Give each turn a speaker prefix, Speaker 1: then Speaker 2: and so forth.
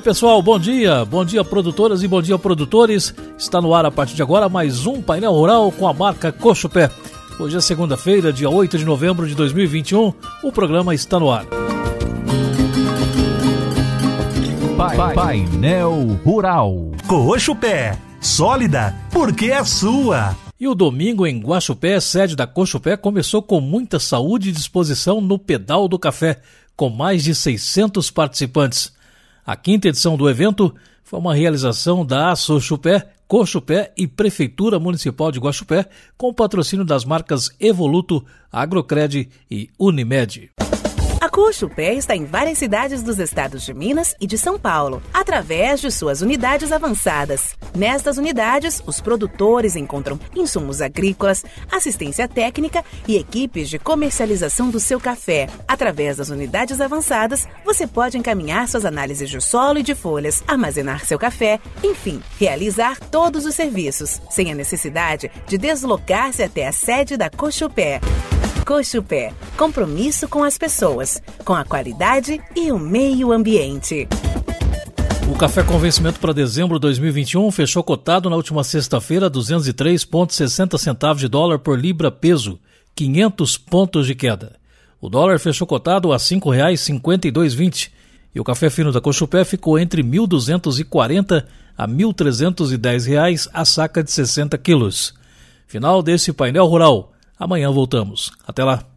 Speaker 1: pessoal, bom dia. Bom dia, produtoras e bom dia, produtores. Está no ar a partir de agora mais um painel rural com a marca Coxo Pé. Hoje é segunda-feira, dia 8 de novembro de 2021. O programa está no ar.
Speaker 2: Painel Rural.
Speaker 3: Coxo Pé. Sólida, porque é sua.
Speaker 1: E o domingo em Guaxupé, sede da Coxupé, começou com muita saúde e disposição no Pedal do Café, com mais de 600 participantes. A quinta edição do evento foi uma realização da Açoxupé, Coxupé e Prefeitura Municipal de Guaxupé, com patrocínio das marcas Evoluto, Agrocred e Unimed.
Speaker 4: A Cochupé está em várias cidades dos estados de Minas e de São Paulo, através de suas unidades avançadas. Nestas unidades, os produtores encontram insumos agrícolas, assistência técnica e equipes de comercialização do seu café. Através das unidades avançadas, você pode encaminhar suas análises de solo e de folhas, armazenar seu café, enfim, realizar todos os serviços, sem a necessidade de deslocar-se até a sede da Cochupé. Cochupé, compromisso com as pessoas, com a qualidade e o meio ambiente.
Speaker 1: O café com vencimento para dezembro de 2021 fechou cotado na última sexta-feira a 203,60 centavos de dólar por libra peso, 500 pontos de queda. O dólar fechou cotado a R$ 5,5220 e o café fino da Cochupé ficou entre R$ 1.240 a 1.310 reais a saca de 60 quilos. Final desse painel rural. Amanhã voltamos. Até lá.